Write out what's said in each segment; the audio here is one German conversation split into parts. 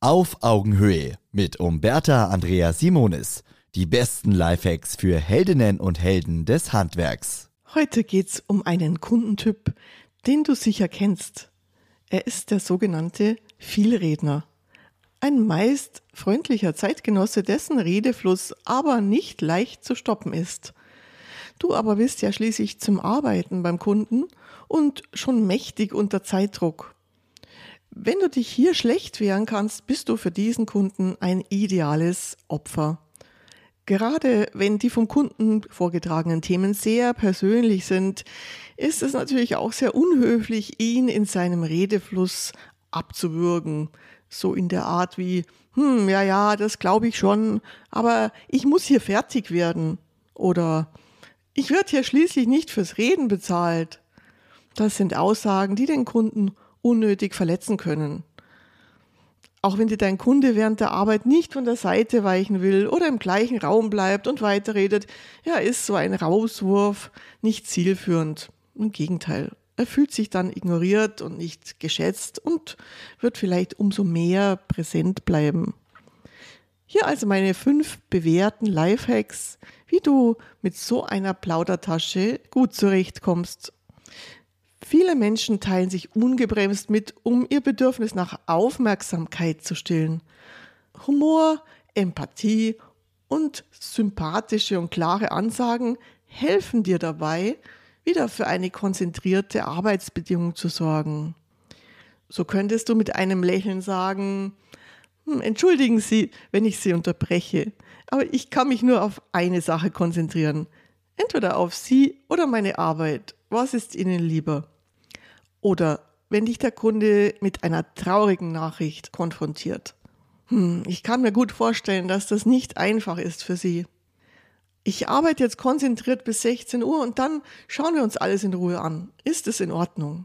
Auf Augenhöhe mit Umberta Andrea Simonis. Die besten Lifehacks für Heldinnen und Helden des Handwerks. Heute geht's um einen Kundentyp, den du sicher kennst. Er ist der sogenannte Vielredner. Ein meist freundlicher Zeitgenosse, dessen Redefluss aber nicht leicht zu stoppen ist. Du aber bist ja schließlich zum Arbeiten beim Kunden und schon mächtig unter Zeitdruck. Wenn du dich hier schlecht wehren kannst, bist du für diesen Kunden ein ideales Opfer. Gerade wenn die vom Kunden vorgetragenen Themen sehr persönlich sind, ist es natürlich auch sehr unhöflich, ihn in seinem Redefluss abzuwürgen. So in der Art wie, hm, ja, ja, das glaube ich schon, aber ich muss hier fertig werden. Oder ich werde hier schließlich nicht fürs Reden bezahlt. Das sind Aussagen, die den Kunden unnötig verletzen können. Auch wenn dir dein Kunde während der Arbeit nicht von der Seite weichen will oder im gleichen Raum bleibt und weiterredet, ja, ist so ein Rauswurf nicht zielführend. Im Gegenteil, er fühlt sich dann ignoriert und nicht geschätzt und wird vielleicht umso mehr präsent bleiben. Hier also meine fünf bewährten Lifehacks, wie du mit so einer Plaudertasche gut zurechtkommst Viele Menschen teilen sich ungebremst mit, um ihr Bedürfnis nach Aufmerksamkeit zu stillen. Humor, Empathie und sympathische und klare Ansagen helfen dir dabei, wieder für eine konzentrierte Arbeitsbedingung zu sorgen. So könntest du mit einem Lächeln sagen, hm, entschuldigen Sie, wenn ich Sie unterbreche, aber ich kann mich nur auf eine Sache konzentrieren. Entweder auf Sie oder meine Arbeit. Was ist Ihnen lieber? Oder wenn dich der Kunde mit einer traurigen Nachricht konfrontiert. Hm, ich kann mir gut vorstellen, dass das nicht einfach ist für Sie. Ich arbeite jetzt konzentriert bis 16 Uhr und dann schauen wir uns alles in Ruhe an. Ist es in Ordnung?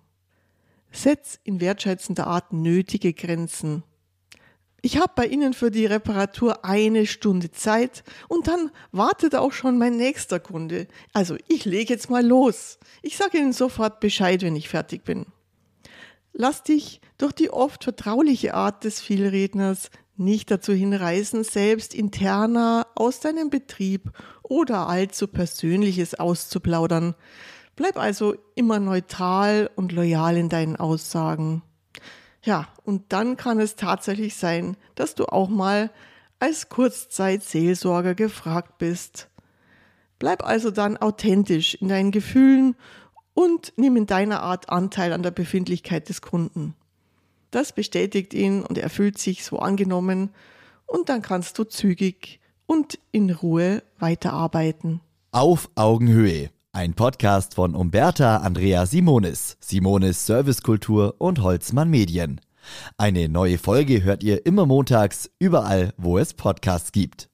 Setz in wertschätzender Art nötige Grenzen. Ich habe bei Ihnen für die Reparatur eine Stunde Zeit und dann wartet auch schon mein nächster Kunde. Also ich lege jetzt mal los. Ich sage Ihnen sofort Bescheid, wenn ich fertig bin. Lass dich durch die oft vertrauliche Art des Vielredners nicht dazu hinreißen, selbst interner aus deinem Betrieb oder allzu Persönliches auszuplaudern. Bleib also immer neutral und loyal in deinen Aussagen. Ja, und dann kann es tatsächlich sein, dass du auch mal als Kurzzeitseelsorger gefragt bist. Bleib also dann authentisch in deinen Gefühlen und nimm in deiner Art Anteil an der Befindlichkeit des Kunden. Das bestätigt ihn und er fühlt sich so angenommen und dann kannst du zügig und in Ruhe weiterarbeiten. Auf Augenhöhe ein Podcast von Umberta Andrea Simonis, Simonis Servicekultur und Holzmann Medien. Eine neue Folge hört ihr immer montags, überall, wo es Podcasts gibt.